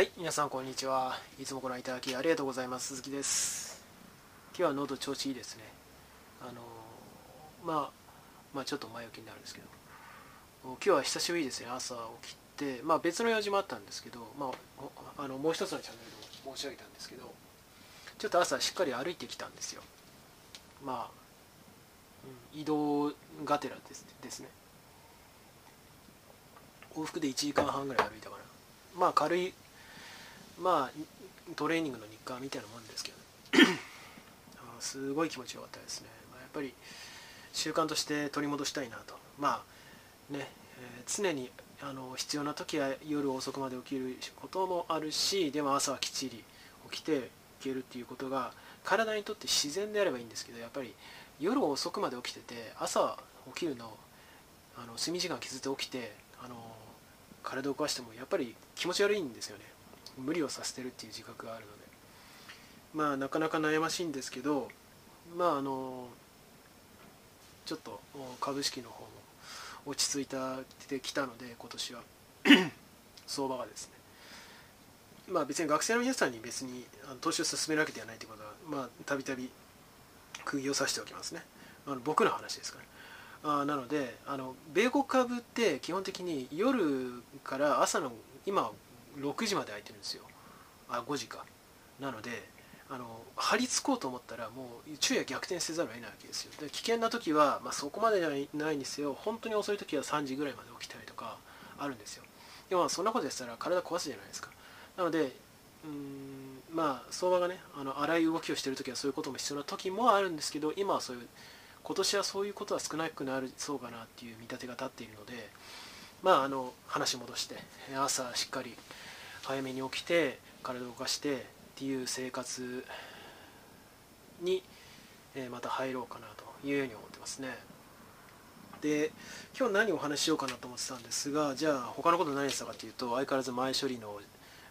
はい皆さんこんにちは。いつもご覧いただきありがとうございます。鈴木です。今日は喉調子いいですね。あのまあまあちょっと前置きになるんですけど。今日は久しぶりですね。朝起きてまあ別の用事もあったんですけどまああのもう一つのチャンネルでも申し上げたんですけどちょっと朝しっかり歩いてきたんですよ。まあ、うん、移動がてらですですね。往復で1時間半ぐらい歩いたかな。まあ軽いまあトレーニングの日課みたいなもんですけど すごい気持ちよかったですね、まあ、やっぱり習慣として取り戻したいなと。まあね、えー、常にあの必要な時は夜遅くまで起きることもあるしでも朝はきっちり起きていけるっていうことが体にとって自然であればいいんですけどやっぱり夜遅くまで起きてて朝起きるのあの睡眠時間削って起きてあの体を動かしてもやっぱり気持ち悪いんですよね無理をさせてるっていう自覚があるので。まあなかなか悩ましいんですけどまああのちょっと株式の方も落ち着いてきたので今年は。相場がですね。まあ別に学生の皆さんに別に投資を進めるわけではないということはまあたびたび釘を刺しておきますね。あの僕の話ですから。あなのであの米国株って基本的に夜から朝の今6時まで空いてるんですよ。あ5時か。なのであの張り付こうと思ったらもう昼夜逆転せざるを得ないわけですよ。で危険な時は、まあ、そこまでじゃないにせよ本当に遅い時は3時ぐらいまで起きたりとかあるんですよ。でもそんなことでしたら体壊すじゃないですか。なのでうんまあ相場がねあの荒い動きをしてる時はそういうことも必要な時もあるんですけど今はそういう今年はそういうことは少なくなるそうかなっていう見立てが立っているのでまああの話戻して朝しっかり早めに起きて体を動かしてっていう生活に、えまた入ろうかなというように思ってますね。で今日何をお話ししようかなと思ってたんですがじゃあ他のこと何したかというと相変わらず前処理の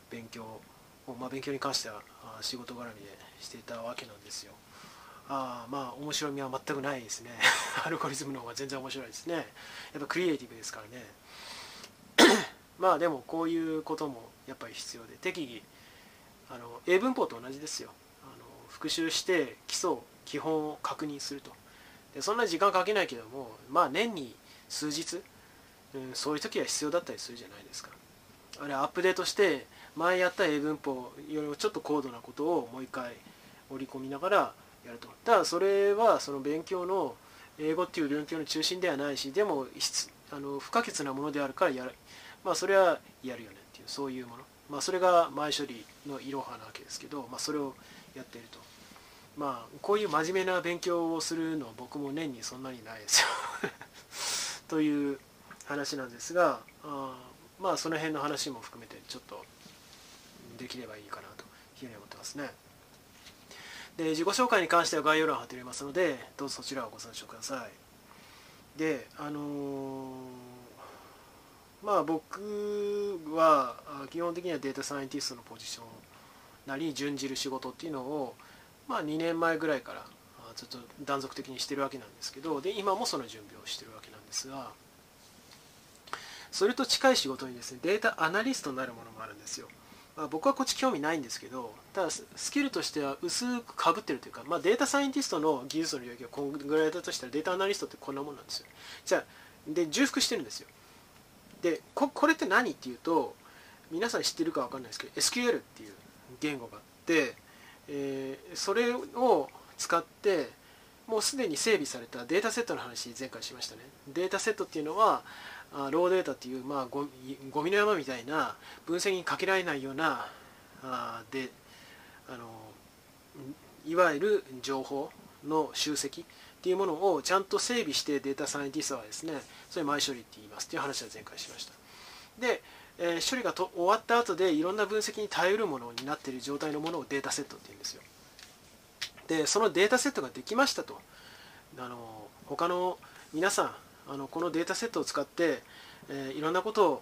勉強を、まあ、勉強に関しては仕事絡みでしていたわけなんですよ。あまあ面白みは全くないですね。アルゴリズムの方が全然面白いですね。やっぱクリエイティブですからね。まあでもこういうこともやっぱり必要で適宜あの英文法と同じですよあの復習して基礎基本を確認するとでそんな時間かけないけどもまあ年に数日、うん、そういう時は必要だったりするじゃないですかあれアップデートして前やった英文法よりもちょっと高度なことをもう一回織り込みながらやると。ただそれはその勉強の英語っていう勉強の中心ではないしでもあの不可欠なものであるからやる。まあそれはやるよねっていうそういうもの。まあそれが前処理のいろはなわけですけど、まあ、それをやっていると。まあこういう真面目な勉強をするのは僕も年にそんなにないですよ。という話なんですがあまあその辺の話も含めてちょっとできればいいかなというふうに思ってますね。で自己紹介に関しては概要欄を貼っておりますのでどうぞそちらをご参照ください。であのーまあ僕は基本的にはデータサイエンティストのポジションなり準じる仕事っていうのをまあ2年前ぐらいからずっと断続的にしてるわけなんですけどで今もその準備をしてるわけなんですがそれと近い仕事にですねデータアナリストになるものもあるんですよ、まあ、僕はこっち興味ないんですけどただスキルとしては薄くかぶってるというか、まあ、データサイエンティストの技術の領域がこんぐらいだとしたらデータアナリストってこんなもんなんですよ。じゃあで重複してるんですよ。でここれって何っていうと皆さん知ってるか分かんないですけど SQL っていう言語があって、えー、それを使ってもうすでに整備されたデータセットの話前回しましたね。データセットっていうのはローデータっていう、まあ、ゴゴミの山みたいな分析にかけられないようなあであのいわゆる情報の集積っていうものをちゃんと整備してデータサイエンティストはですねそれ前処理って言いますっていう話は前回しました。で、えー、処理がと終わった後でいろんな分析に耐えるものになっている状態のものをデータセットって言うんですよ。でそのデータセットができましたと。あの他の皆さんあのこのデータセットを使って、えー、いろんなことを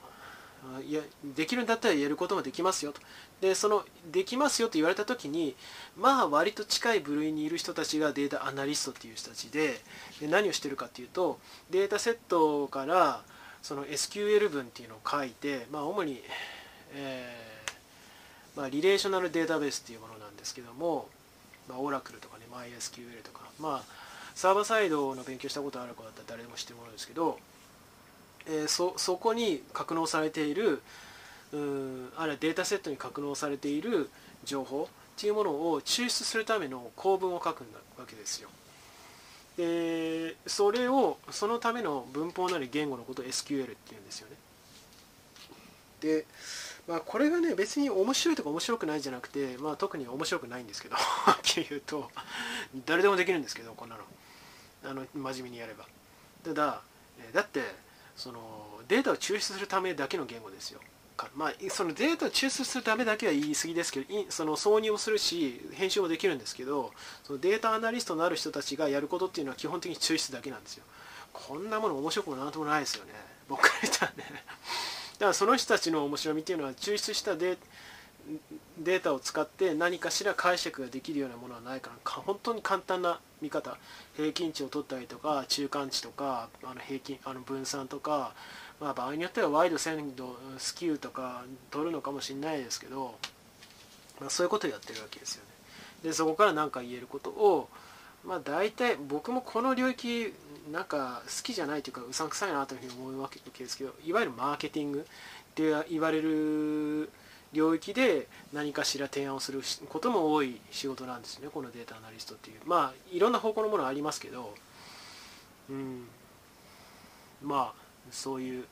いやできるんだったらやることもできますよと。でそのできますよと言われた時にまあ割と近い部類にいる人たちがデータアナリストっていう人たちでで何をしてるかっていうとデータセットからその SQL 文っていうのを書いてまあ主に、えまあ、リレーショナルデータベースっていうものなんですけども、まあ、オラクルとかね MySQL とかまあサーバーサイドの勉強したことある子だったら誰でも知ってるものですけど、えー、そそこに格納されているうんあるいはデータセットに格納されている情報っていうものを抽出するための構文を書くわけですよ。でそれをそのための文法なり言語のことを SQL っていうんですよね。で、まあ、これがね別に面白いとか面白くないじゃなくて、まあ、特に面白くないんですけどっきり言うと誰でもできるんですけどこんなのあの真面目にやれば。ただだってそのデータを抽出するためだけの言語ですよ。まあ、そのデータを抽出するためだけは言い過ぎですけどその挿入をするし編集もできるんですけどそのデータアナリストのある人たちがやることっていうのは基本的に抽出だけなんですよ。こんなもの面白くもなんともないですよね。僕から言ったらね。だからその人たちの面白みっていうのは抽出したデデータを使って何かしら解釈ができるようなものはないから本当に簡単な見方。平均値を取ったりとか中間値とかあの平均あの分散とかまあ、場合によってはワイド鮮度スキューとか取るのかもしれないですけど、まあ、そういうことをやってるわけですよね。でそこから何か言えることをまあ大体僕もこの領域なんか好きじゃないというかうさんくさいなというふうに思うわけですけどいわゆるマーケティングって言われる領域で何かしら提案をすることも多い仕事なんですねこのデータアナリストっていう。まあいろんな方向のものありますけどうん。まあそういう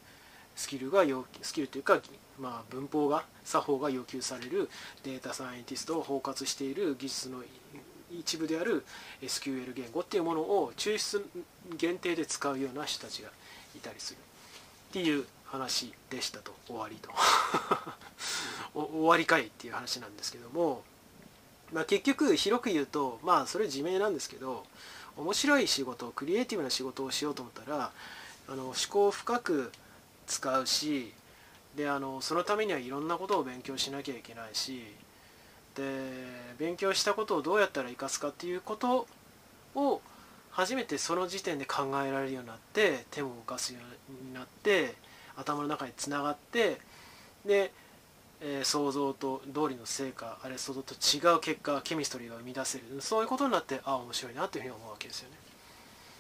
スキルが要スキルというか、まあ、文法が作法が要求されるデータサイエンティストを包括している技術の一部である SQL 言語っていうものを抽出限定で使うような人たちがいたりするっていう話でしたと。終わりと。終わりかいっていう話なんですけども、まあ、結局広く言うとまあそれ自明なんですけど面白い仕事クリエイティブな仕事をしようと思ったらあの思考を深く使うしであのそのためにはいろんなことを勉強しなきゃいけないしで勉強したことをどうやったら生かすかっていうことを初めてその時点で考えられるようになって手も動かすようになって頭の中につながってで、えー、想像と通りの成果あれ想像と違う結果ケミストリーが生み出せるそういうことになってああ面白いなというふうに思うわけですよね。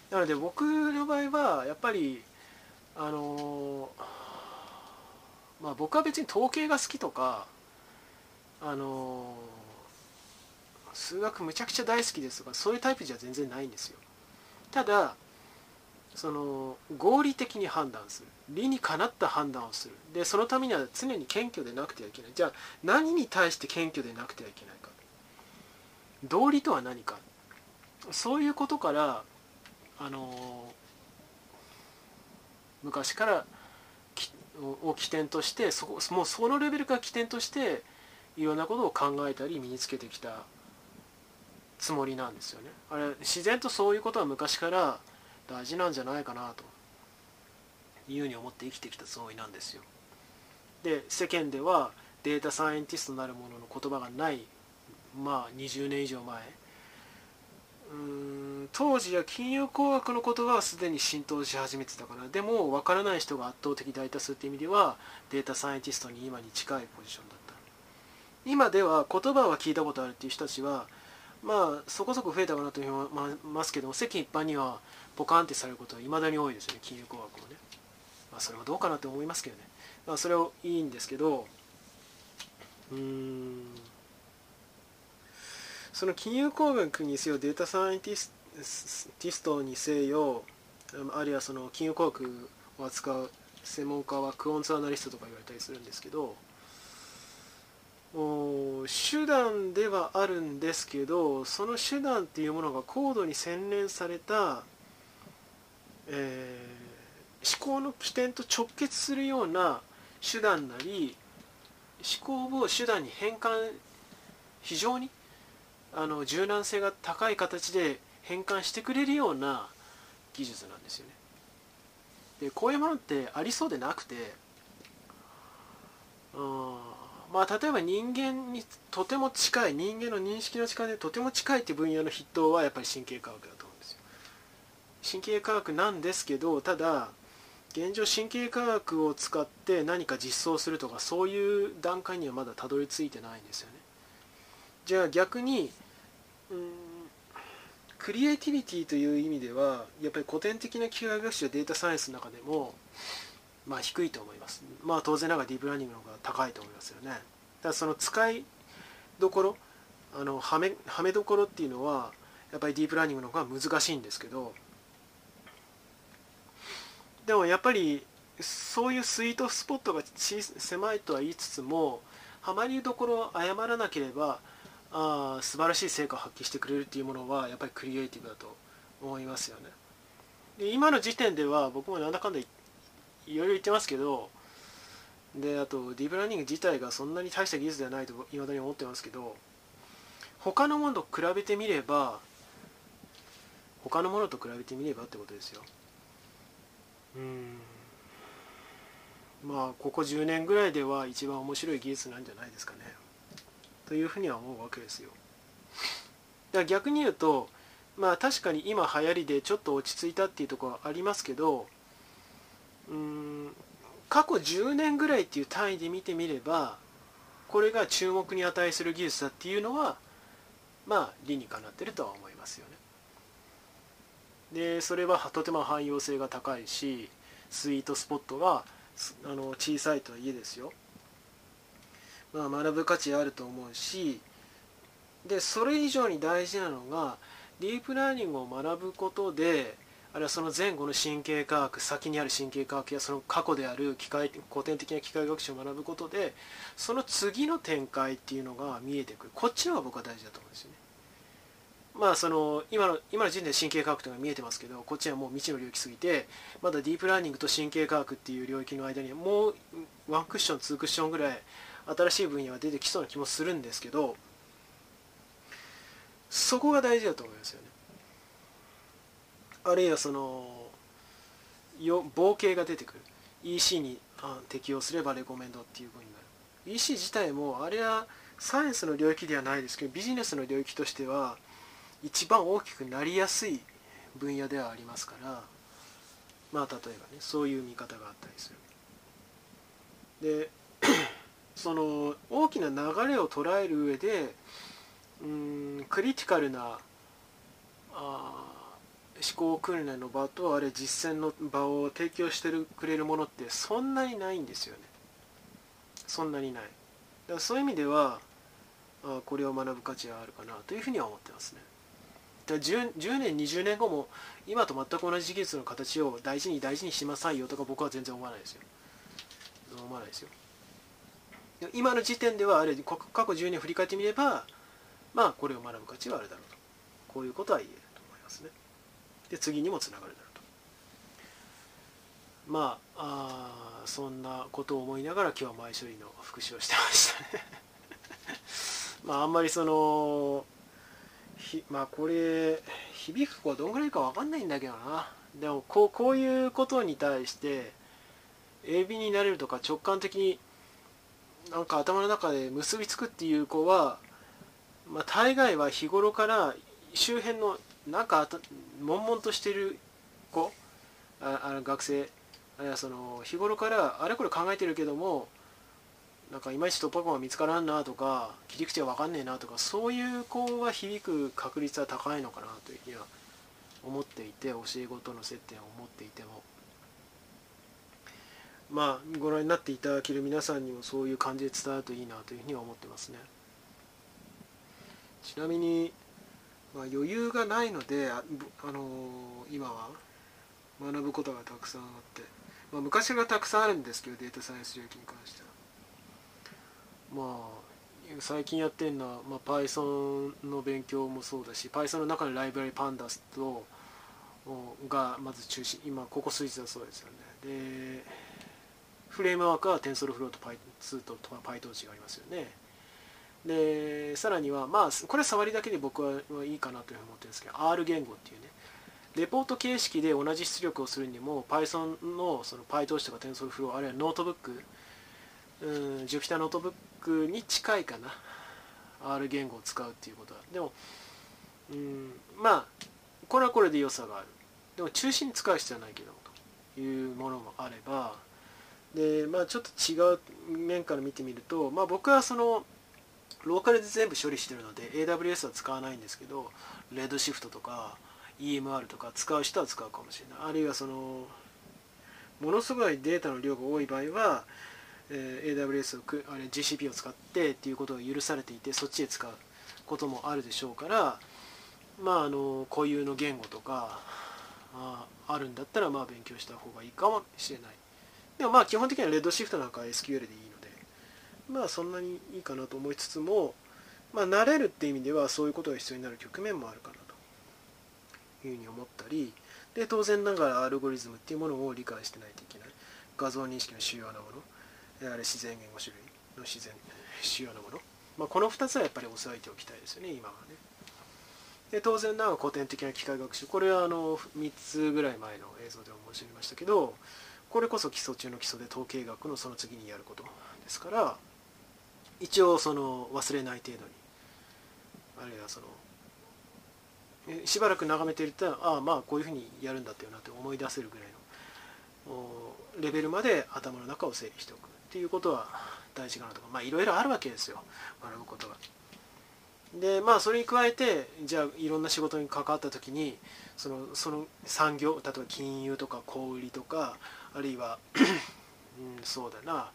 なので僕の場合はやっぱりあのまあ僕は別に統計が好きとかあの数学むちゃくちゃ大好きですとかそういうタイプじゃ全然ないんですよただその合理的に判断する。理にかなった判断をする。でそのためには常に謙虚でなくてはいけない。じゃあ何に対して謙虚でなくてはいけないか。道理とは何か。そういうことからあの昔からを起点としてそこもうそのレベルから起点としていろんなことを考えたり身につけてきたつもりなんですよね。あれ自然とそういうことは昔から大事なんじゃないかなと。いうふうに思って生きてきたつもりなんですよ。で世間ではデータサイエンティストなるものの言葉がないまあ20年以上前。うん当時は金融工学の言葉はすでに浸透し始めてたからでも分からない人が圧倒的大多数って意味ではデータサイエンティストに今に近いポジションだった。今では言葉は聞いたことあるっていう人たちはまあそこそこ増えたかなと思いますけども世間一般にはポカンってされることはいまだに多いですよね金融工学もね、まあ、それはどうかなと思いますけどね、まあ、それはいいんですけどうん。その金融工学にせよデータサイエンティスティストにせよあるいはその金融工学を扱う専門家はクオンツアナリストとか言われたりするんですけど手段ではあるんですけどその手段っていうものが高度に洗練された、えー、思考の起点と直結するような手段なり思考を手段に変換非常にあの柔軟性が高い形で変換してくれるような技術なんですよね。でこういうものってありそうでなくてうんまあ例えば人間にとても近い人間の認識の力でとても近いっていう分野の筆頭はやっぱり神経科学だ。神経科学なんですけどただ現状神経科学を使って何か実装するとかそういう段階にはまだたどり着いてないんですよね。じゃあ逆にうんクリエイティビティという意味ではやっぱり古典的な機械学習データサイエンスの中でもまあ低いと思います。まあ当然ながらディープラーニングの方が高いと思いますよね。だからその使いどころあのはめはめどころっていうのはやっぱりディープラーニングの方が難しいんですけどでもやっぱりそういうスイートスポットが狭いとは言いつつもはまりどころを誤らなければあ素晴らしい成果を発揮してくれるっていうものはやっぱりクリエイティブだと思いますよね。で今の時点では僕もなんだかんだいろいろ言ってますけどであとディープラーニング自体がそんなに大した技術ではないといまだに思ってますけど他のものと比べてみれば他のものと比べてみればってことですよ。まあここ10年ぐらいでは一番面白い技術なんじゃないですかね。というふうには思うわけですよ。だから逆に言うとまあ確かに今流行りでちょっと落ち着いたっていうとこはありますけどうん過去10年ぐらいっていう単位で見てみればこれが注目に値する技術だっていうのはまあ理にかなってるとは思いますよね。でそれはとても汎用性が高いしスイートスポットがあの小さいとはいえですよ、まあ、学ぶ価値あると思うしでそれ以上に大事なのがディープラーニングを学ぶことであるいはその前後の神経科学先にある神経科学やその過去である機械古典的な機械学習を学ぶことでその次の展開っていうのが見えてくるこっちの方が僕は大事だと思うんですよね。まあその今の今の時点で神経科学というのが見えてますけどこっちはもう未知の領域すぎてまだディープラーニングと神経科学っていう領域の間にもうワンクッションツークッションぐらい新しい分野が出てきそうな気もするんですけどそこが大事だと思いますよね。あるいはそのよ統計が出てくる EC に適用すればレコメンドっていうふうになる EC 自体もあれはサイエンスの領域ではないですけどビジネスの領域としては一番大きくなりやすい分野ではありますからまあ例えばねそういう見方があったりする。で その大きな流れを捉える上でうんクリティカルなあ思考訓練の場とあれ実践の場を提供してるくれるものってそんなにないんですよね。そんなにない。だからそういう意味ではあこれを学ぶ価値があるかなというふうには思ってますね。10, 10年20年後も今と全く同じ技術の形を大事に大事にしなさいよとか僕は全然思わないですよ。思わないですよ。今の時点ではあれ過去10年振り返ってみればまあこれを学ぶ価値はあるだろうと。こういうことは言えると思いますね。で次にもつながるだろうと。まああそんなことを思いながら今日は前処理の復習をしてましたね。まああんまりそのまあこれ響く子はどんぐらいか分かんないんだけどな。でもこうこういうことに対して鋭敏になれるとか直感的になんか頭の中で結びつくっていう子は、まあ、大概は日頃から周辺のなんか悶々としてる子ああの学生あるいはその日頃からあれこれ考えてるけどもなんかいまいち突破口が見つからんなとか切り口が分かんねえなとかそういう子が響く確率は高いのかなというふうには思っていて教え子との接点を持っていても。まあご覧になっていただける皆さんにもそういう感じで伝わるといいなというふうには思ってますね。ちなみに、まあ、余裕がないのであ、あのー、今は学ぶことがたくさんあって、まあ、昔がたくさんあるんですけどデータサイエンス領域に関しては。まあ最近やってるのは、まあ、Python の勉強もそうだし Python の中のライブラリ Pandas とがまず中心今ここ数日はそうですよね。でフレームワークは TensorFlow と Python と PyTorch がありますよね。でさらにはまあこれ触りだけで僕はいいかなというふうに思ってるんですけど R 言語っていうね。レポート形式で同じ出力をするにも Python のその PyTorch とか TensorFlow あるいはノートブックうん Jupyter ノートブックに近いかな。R 言語を使うっていうことは。でもうんまあこれはこれで良さがある。でも中心に使う必要はないけどというものもあれば。で、まあ、ちょっと違う面から見てみると、まあ、僕はそのローカルで全部処理してるので AWS は使わないんですけどレッドシフトとか EMR とか使う人は使うかもしれない。あるいはそのものすごいデータの量が多い場合は、えー、AWS をくあれ GCP を使ってっていうことが許されていてそっちで使うこともあるでしょうからまああの固有の言語とかああるんだったらまあ勉強した方がいいかもしれない。でもまあ基本的にはレッドシフトなんかは SQL でいいのでまあそんなにいいかなと思いつつもまあ慣れるって意味ではそういうことが必要になる局面もあるかなと。いうふうに思ったりで当然ながらアルゴリズムっていうものを理解してないといけない。画像認識の主要なもの。あれ自然言語種類の自然主要なもの、まあ、この2つはやっぱり押さえておきたいですよね今はね。で当然ながら古典的な機械学習。これはあの3つぐらい前の映像でも申し上げましたけどこれこそ基礎中の基礎で統計学のその次にやることですから一応その忘れない程度に。あるいはそのしばらく眺めているとああまあこういうふうにやるんだったよなって思い出せるぐらいのレベルまで頭の中を整理しておく。っていうことは大事かなとかまあいろいろあるわけですよ。学ぶことが。でまあそれに加えてじゃあいろんな仕事に関わった時にそのその産業例えば金融とか小売とかあるいは うん、そうだな。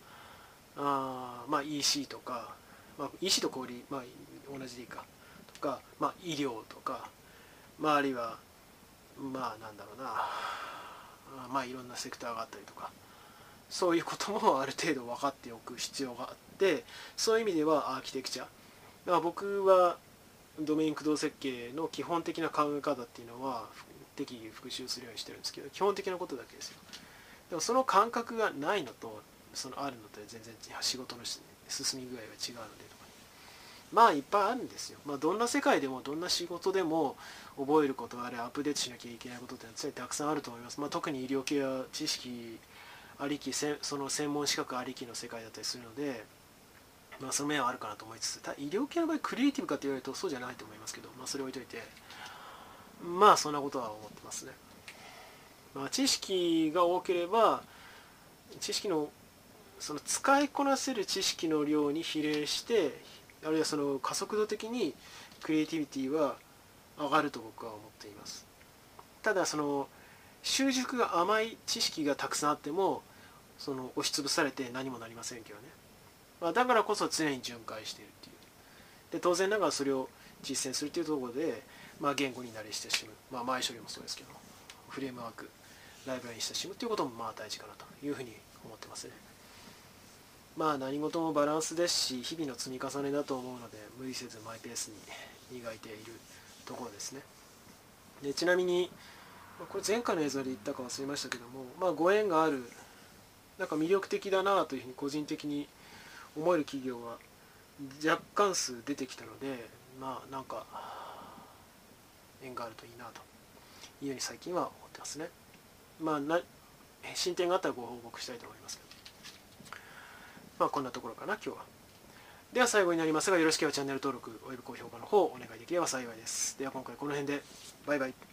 あまあ EC とか、まあ、EC と小売、まあ、同じでいいか。とか、まあ、医療とかまあ、あるいはまあなんだろうな。まあいろんなセクターがあったりとか。そういうこともある程度分かっておく必要があってそういう意味ではアーキテクチャ僕はドメイン駆動設計の基本的な考え方っていうのは適宜復習するようにしてるんですけど基本的なことだけですよでもその感覚がないのとそのあるのと全然仕事の進み具合が違うのでとかまあいっぱいあるんですよ。まあ、どんな世界でもどんな仕事でも覚えることあれアップデートしなきゃいけないことって常にたくさんあると思います。まあ、特に医療系は知識ありきその専門資格ありきの世界だったりするので、まあ、その面はあるかなと思いつつ医療系の場合クリエイティブかって言われるとそうじゃないと思いますけど、まあ、それ置いといてまあそんなことは思ってますね。まあ、知識が多ければ知識のその使いこなせる知識の量に比例してあるいはその加速度的にクリエイティビティは上がると僕は思っていますただその習熟が甘い知識がたくさんあってもその押しつぶされて何もなりませんけどね、まあ、だからこそ常に巡回しているっていう。で当然ながらそれを実践するというところで、まあ、言語に慣れ親しむ、まあ、前処理もそうですけどフレームワークライブラリに親しむということもまあ大事かなというふうに思ってますね。まあ何事もバランスですし日々の積み重ねだと思うので無理せずマイペースに磨いているところですね。でちなみにこれ前回の映像で言ったか忘れましたけどもまあご縁があるなんか魅力的だなというふうに個人的に思える企業は若干数出てきたのでまあなんか縁があるといいなというように最近は思ってますねまあな進展があったらご報告したいと思いますけどまあ、こんなところかな、今日は。では最後になりますが、よろしければチャンネル登録、および高評価の方、お願いできれば幸いです。では今回この辺で、バイバイ。